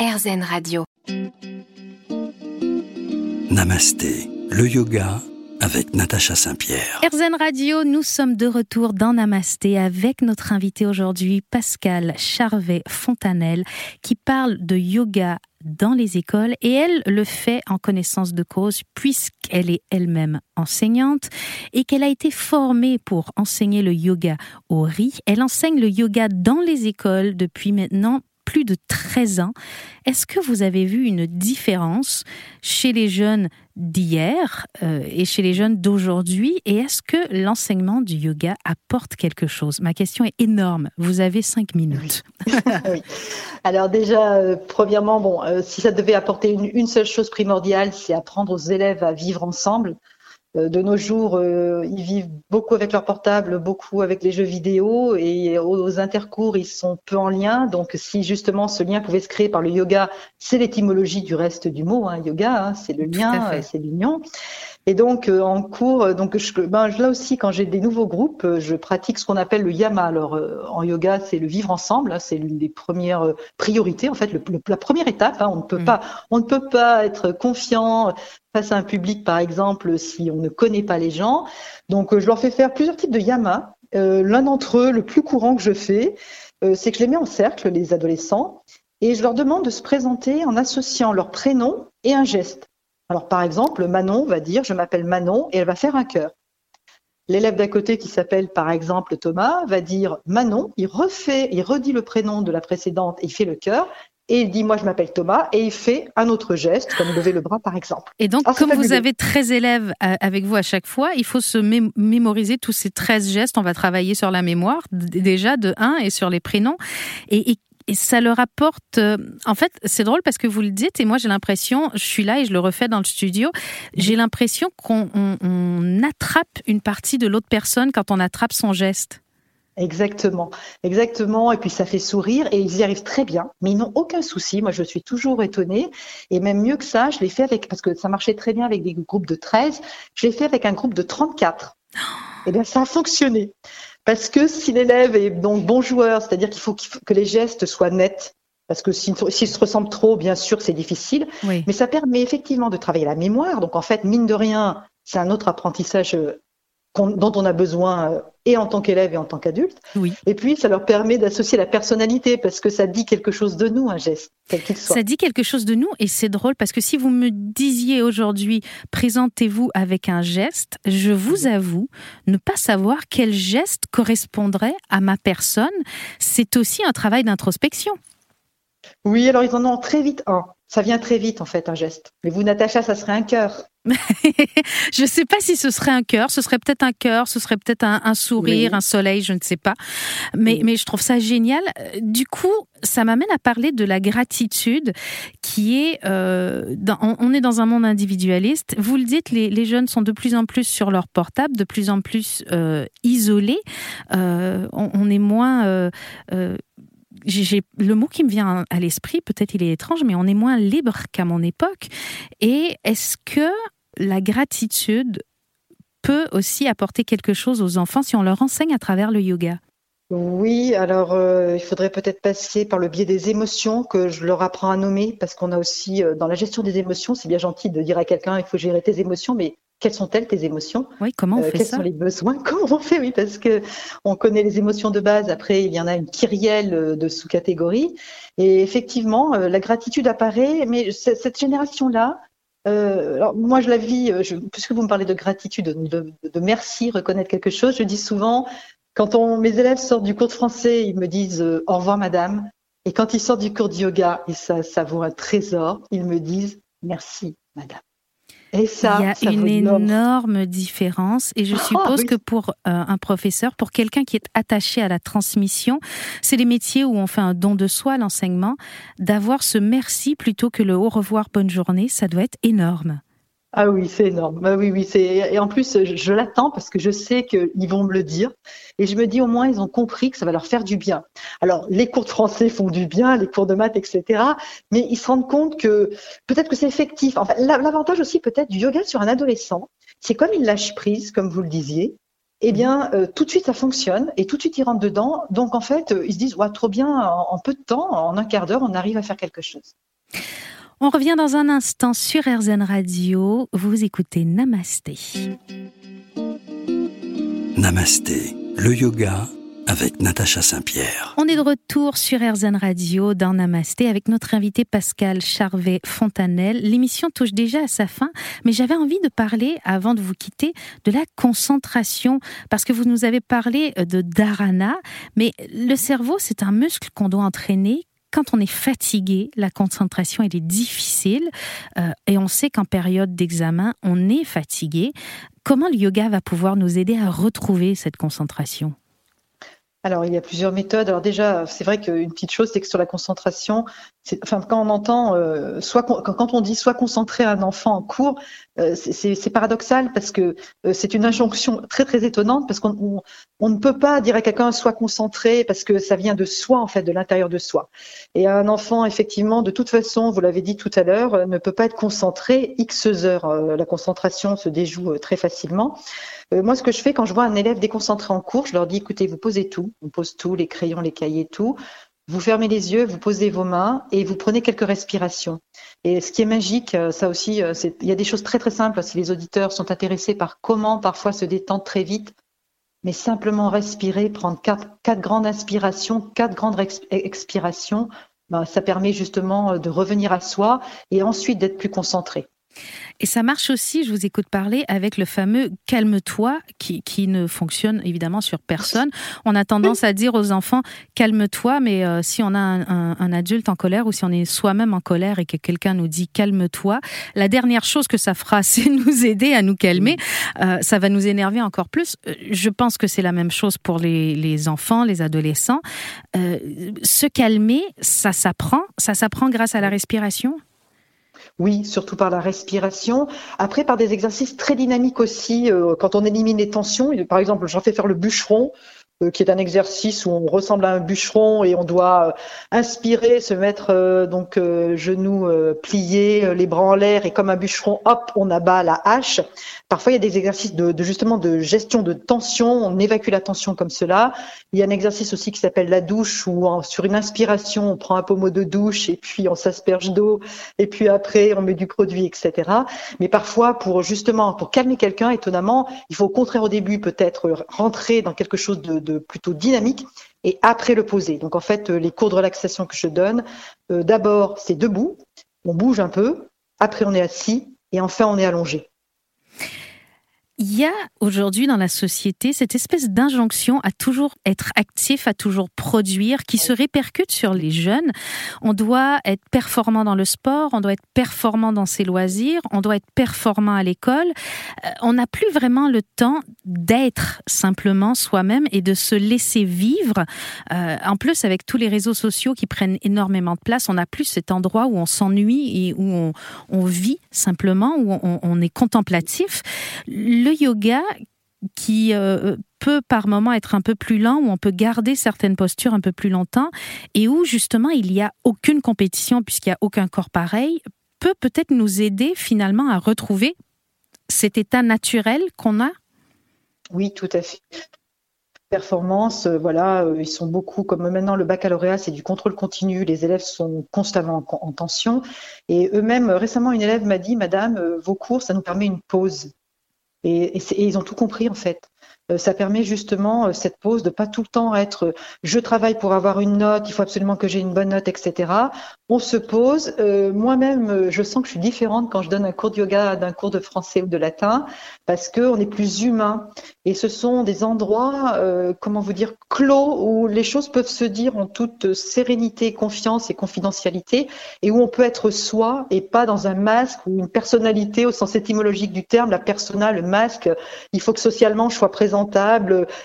RZN Radio. Namasté, le yoga avec Natacha Saint-Pierre. RZN Radio, nous sommes de retour dans Namasté avec notre invité aujourd'hui, Pascal Charvet-Fontanelle, qui parle de yoga dans les écoles et elle le fait en connaissance de cause puisqu'elle est elle-même enseignante et qu'elle a été formée pour enseigner le yoga au RI. Elle enseigne le yoga dans les écoles depuis maintenant plus de 13 ans. Est-ce que vous avez vu une différence chez les jeunes d'hier euh, et chez les jeunes d'aujourd'hui? Et est-ce que l'enseignement du yoga apporte quelque chose? Ma question est énorme. Vous avez cinq minutes. Alors déjà, euh, premièrement, bon, euh, si ça devait apporter une seule chose primordiale, c'est apprendre aux élèves à vivre ensemble. Euh, de nos jours, euh, ils vivent beaucoup avec leur portable, beaucoup avec les jeux vidéo et aux intercours, ils sont peu en lien. Donc, si justement ce lien pouvait se créer par le yoga, c'est l'étymologie du reste du mot, hein, yoga, hein, c'est le lien, c'est l'union. Et donc euh, en cours, donc je, ben, là aussi quand j'ai des nouveaux groupes, je pratique ce qu'on appelle le yama. Alors en yoga, c'est le vivre ensemble, hein, c'est l'une des premières priorités en fait, le, la première étape. on ne peut mm. pas, on ne peut pas être confiant face à un public, par exemple, si on ne connaît pas les gens. Donc, euh, je leur fais faire plusieurs types de yama. Euh, l'un d'entre eux, le plus courant que je fais, euh, c'est que je les mets en cercle, les adolescents, et je leur demande de se présenter en associant leur prénom et un geste. Alors, par exemple, Manon va dire Je m'appelle Manon et elle va faire un cœur. L'élève d'à côté qui s'appelle par exemple Thomas va dire Manon, il refait, il redit le prénom de la précédente et il fait le cœur et il dit moi je m'appelle Thomas et il fait un autre geste comme lever le bras par exemple. Et donc ah, comme vous avez 13 élèves euh, avec vous à chaque fois, il faut se mémoriser tous ces 13 gestes, on va travailler sur la mémoire déjà de 1 et sur les prénoms et, ça leur apporte. Euh, en fait, c'est drôle parce que vous le dites et moi j'ai l'impression, je suis là et je le refais dans le studio, j'ai l'impression qu'on attrape une partie de l'autre personne quand on attrape son geste. Exactement, exactement. Et puis ça fait sourire et ils y arrivent très bien, mais ils n'ont aucun souci. Moi, je suis toujours étonnée. Et même mieux que ça, je l'ai fait avec, parce que ça marchait très bien avec des groupes de 13, je l'ai fait avec un groupe de 34. Et eh bien, ça a fonctionné. Parce que si l'élève est donc bon joueur, c'est-à-dire qu'il faut, que les gestes soient nets, parce que s'ils se ressemblent trop, bien sûr, c'est difficile. Mais ça permet effectivement de travailler la mémoire. Donc, en fait, mine de rien, c'est un autre apprentissage dont on a besoin euh, et en tant qu'élève et en tant qu'adulte. Oui. Et puis, ça leur permet d'associer la personnalité parce que ça dit quelque chose de nous, un geste, quel qu'il soit. Ça dit quelque chose de nous et c'est drôle parce que si vous me disiez aujourd'hui, présentez-vous avec un geste, je vous avoue ne pas savoir quel geste correspondrait à ma personne. C'est aussi un travail d'introspection. Oui, alors ils en ont très vite un. Ça vient très vite en fait, un geste. Mais vous, Natacha, ça serait un cœur. je ne sais pas si ce serait un cœur, ce serait peut-être un cœur, ce serait peut-être un, sourire, un soleil, je ne sais pas. Mais, mais je trouve ça génial. Du coup, ça m'amène à parler de la gratitude qui est... Euh, on, est dans un monde individualiste. Vous le dites, les, jeunes sont de plus en plus sur leur portable, de plus en plus euh, isolés. Euh, on, est moins le mot qui me vient à l'esprit, peut-être il est étrange, mais on est moins libre qu'à mon époque. Et est-ce que la gratitude peut aussi apporter quelque chose aux enfants si on leur enseigne à travers le yoga? Oui, alors euh, il faudrait peut-être passer par le biais des émotions que je leur apprends à nommer, parce qu'on a aussi euh, dans la gestion des émotions, c'est bien gentil de dire à quelqu'un il faut gérer tes émotions, mais quelles sont-elles tes émotions? Oui, comment on euh, fait quels ça? Quels sont les besoins? Comment on fait? Oui, parce que on connaît les émotions de base. Après, il y en a une kyrielle euh, de sous-catégories. Et effectivement, euh, la gratitude apparaît, mais cette génération-là, alors moi je la vis, puisque vous me parlez de gratitude, de, de, merci, reconnaître quelque chose, je dis souvent, quand on, mes élèves sortent du cours de français, ils me disent au revoir madame, et quand ils sortent du cours de yoga, et ça, ça vaut un trésor, ils me disent merci madame. Et ça, il y a une énorme différence. Et je ah, suppose que pour euh, un professeur, pour quelqu'un qui est attaché à la transmission, c'est les métiers où on fait un don de soi, l'enseignement, d'avoir ce merci plutôt que le au revoir, bonne journée, ça doit être énorme. Ah oui, c'est énorme. Ah oui, oui, c'est et en plus je, l'attends parce que je sais qu'ils vont me le dire et je me dis au moins ils ont compris que ça va leur faire du bien. Alors les cours de français font du bien, les cours de maths, etc. Mais ils se rendent compte que peut-être que c'est effectif. Enfin, l'avantage aussi peut-être du yoga sur un adolescent, c'est comme il lâche prise, comme vous le disiez. Eh bien, euh, tout de suite ça fonctionne et tout de suite ils rentrent dedans. Donc en fait, ils se disent trop bien, en, peu de temps, en un quart d'heure, on arrive à faire quelque chose. On revient dans un instant sur RZN Radio. Vous écoutez Namasté. Namasté, le yoga avec Natacha Saint-Pierre. On est de retour sur RZN Radio dans Namasté avec notre invité Pascal Charvet-Fontanel. L'émission touche déjà à sa fin, mais j'avais envie de parler, avant de vous quitter, de la concentration, parce que vous nous avez parlé de dharana, mais le cerveau, c'est un muscle qu'on doit entraîner quand on est fatigué, la concentration elle est difficile euh, et on sait qu'en période d'examen, on est fatigué. Comment le yoga va pouvoir nous aider à retrouver cette concentration? Alors, il y a plusieurs méthodes. Alors déjà, c'est vrai qu'une petite chose, c'est que sur la concentration, enfin, quand on entend, euh, soit quand on dit soit concentrer un enfant en cours, euh, c'est paradoxal parce que euh, c'est une injonction très très étonnante parce qu'on on, ne peut pas dire à quelqu'un soit concentré parce que ça vient de soi en fait, de l'intérieur de soi. Et un enfant, effectivement, de toute façon, vous l'avez dit tout à l'heure, ne peut pas être concentré x heures. la concentration se déjoue très facilement. Euh, moi, ce que je fais quand je vois un élève déconcentré en cours, je leur dis écoutez, vous posez tout, on pose tout, les crayons, les cahiers, tout. Vous fermez les yeux, vous posez vos mains et vous prenez quelques respirations. Et ce qui est magique, euh, ça aussi, euh, il y a des choses très très simples. Si les auditeurs sont intéressés par comment parfois se détendre très vite, mais simplement respirer, prendre quatre, grandes inspirations, quatre grandes expirations, ben, ça permet justement de revenir à soi et ensuite d'être plus concentré. Et ça marche aussi, je vous écoute parler, avec le fameux calme-toi qui, qui, ne fonctionne évidemment sur personne. On a tendance à dire aux enfants calme-toi, mais euh, si on a un, adulte en colère ou si on est soi-même en colère et que quelqu'un nous dit calme-toi, la dernière chose que ça fera, c'est nous aider à nous calmer. Euh, ça va nous énerver encore plus. Euh, je pense que c'est la même chose pour les, les enfants, les adolescents. se calmer, ça s'apprend. Ça s'apprend grâce à la respiration? Oui, surtout par la respiration. Après, par des exercices très dynamiques aussi, euh, quand on élimine les tensions. Par exemple, j'en fais faire le bûcheron. Euh, qui est un exercice où on ressemble à un bûcheron et on doit euh, inspirer, se mettre euh, donc genoux pliés, les bras en l'air et comme un bûcheron, hop, on abat la hache. Parfois, il y a des exercices de, de, justement de gestion de tension. On évacue la tension comme cela. Il y a un exercice aussi qui s'appelle la douche où sur une inspiration, on prend un pommeau de douche et puis on s'asperge d'eau et puis après on met du produit, etc. Mais parfois, pour justement pour calmer quelqu'un, étonnamment, il faut au contraire au début peut-être rentrer dans quelque chose de plutôt dynamique et après le poser. Donc en fait, les cours de relaxation que je donne, euh, d'abord c'est debout, on bouge un peu, après on est assis et enfin on est allongé. Il y a aujourd'hui dans la société cette espèce d'injonction à toujours être actif, à toujours produire, qui se répercute sur les jeunes. On doit être performant dans le sport, on doit être performant dans ses loisirs, on doit être performant à l'école. Euh, on n'a plus vraiment le temps d'être simplement soi-même et de se laisser vivre. Euh, en plus, avec tous les réseaux sociaux qui prennent énormément de place, on n'a plus cet endroit où on s'ennuie et où on, vit simplement, où on, est contemplatif. Yoga qui euh, peut par moment être un peu plus lent, où on peut garder certaines postures un peu plus longtemps, et où justement il n'y a aucune compétition puisqu'il n'y a aucun corps pareil, peut peut-être nous aider finalement à retrouver cet état naturel qu'on a Oui, tout à fait. Performance, euh, voilà, euh, ils sont beaucoup, comme maintenant le baccalauréat, c'est du contrôle continu, les élèves sont constamment en tension. Et eux-mêmes, récemment, une élève m'a dit, Madame, vos cours, ça nous permet une pause. Et, ils ont tout compris en fait. Euh, ça permet justement euh, cette pause de pas tout le temps être euh, je travaille pour avoir une note, il faut absolument que j'ai une bonne note, etc. On se pose. Moi-même, je sens que je suis différente quand je donne un cours de yoga d'un cours de français ou de latin parce qu'on est plus humain. Et ce sont des endroits, comment vous dire, clos où les choses peuvent se dire en toute sérénité, confiance et confidentialité et où on peut être soi et pas dans un masque ou une personnalité au sens étymologique du terme, la persona, le masque. Il faut que socialement je sois présent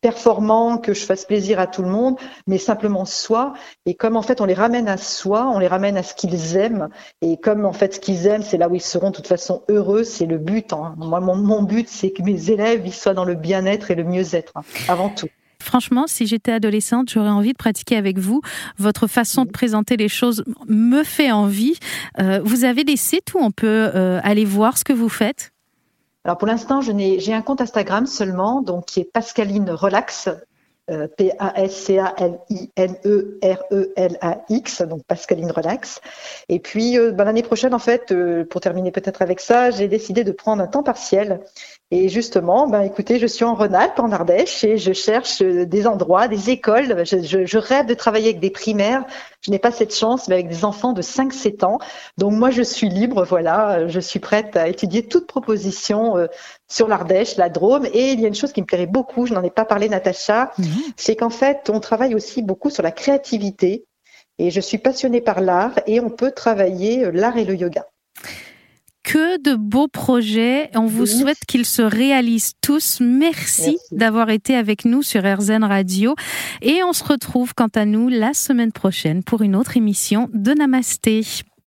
performant, que je fasse plaisir à tout le monde, mais simplement soi. Et comme en fait on les ramène à soi, on les ramène à ce qu'ils aiment. Et comme en fait ce qu'ils aiment, c'est là où ils seront de toute façon heureux, c'est le but. Hein. Moi, mon, but, c'est que mes élèves ils soient dans le bien-être et le mieux-être, hein, avant tout. Franchement, si j'étais adolescente, j'aurais envie de pratiquer avec vous. Votre façon de présenter les choses me fait envie. Euh, vous avez des sites où on peut euh, aller voir ce que vous faites? Alors pour l'instant, j'ai un compte Instagram seulement, donc qui est Pascaline Relax. euh, P-A-S-C-A-L-I-N-E-R-E-L-A-X, donc Pascaline Relax. Et puis euh, ben, l'année prochaine, en fait, euh, pour terminer peut-être avec ça, j'ai décidé de prendre un temps partiel et justement, ben écoutez, je suis en Rhône-Alpes, en Ardèche, et je cherche euh, des endroits, des écoles. Je, je, je rêve de travailler avec des primaires. Je n'ai pas cette chance, mais avec des enfants de 5-7 ans. Donc moi, je suis libre, voilà. Je suis prête à étudier toute proposition euh, sur l'Ardèche, la Drôme. Et il y a une chose qui me plairait beaucoup, je n'en ai pas parlé, Natacha, mhm. c'est qu'en fait, on travaille aussi beaucoup sur la créativité. Et je suis passionnée par l'art, et on peut travailler euh, l'art et le yoga que de beaux projets. On vous souhaite qu'ils se réalisent tous. Merci, d'avoir été avec nous sur RZN Radio. Et on se retrouve quant à nous la semaine prochaine pour une autre émission de Namasté.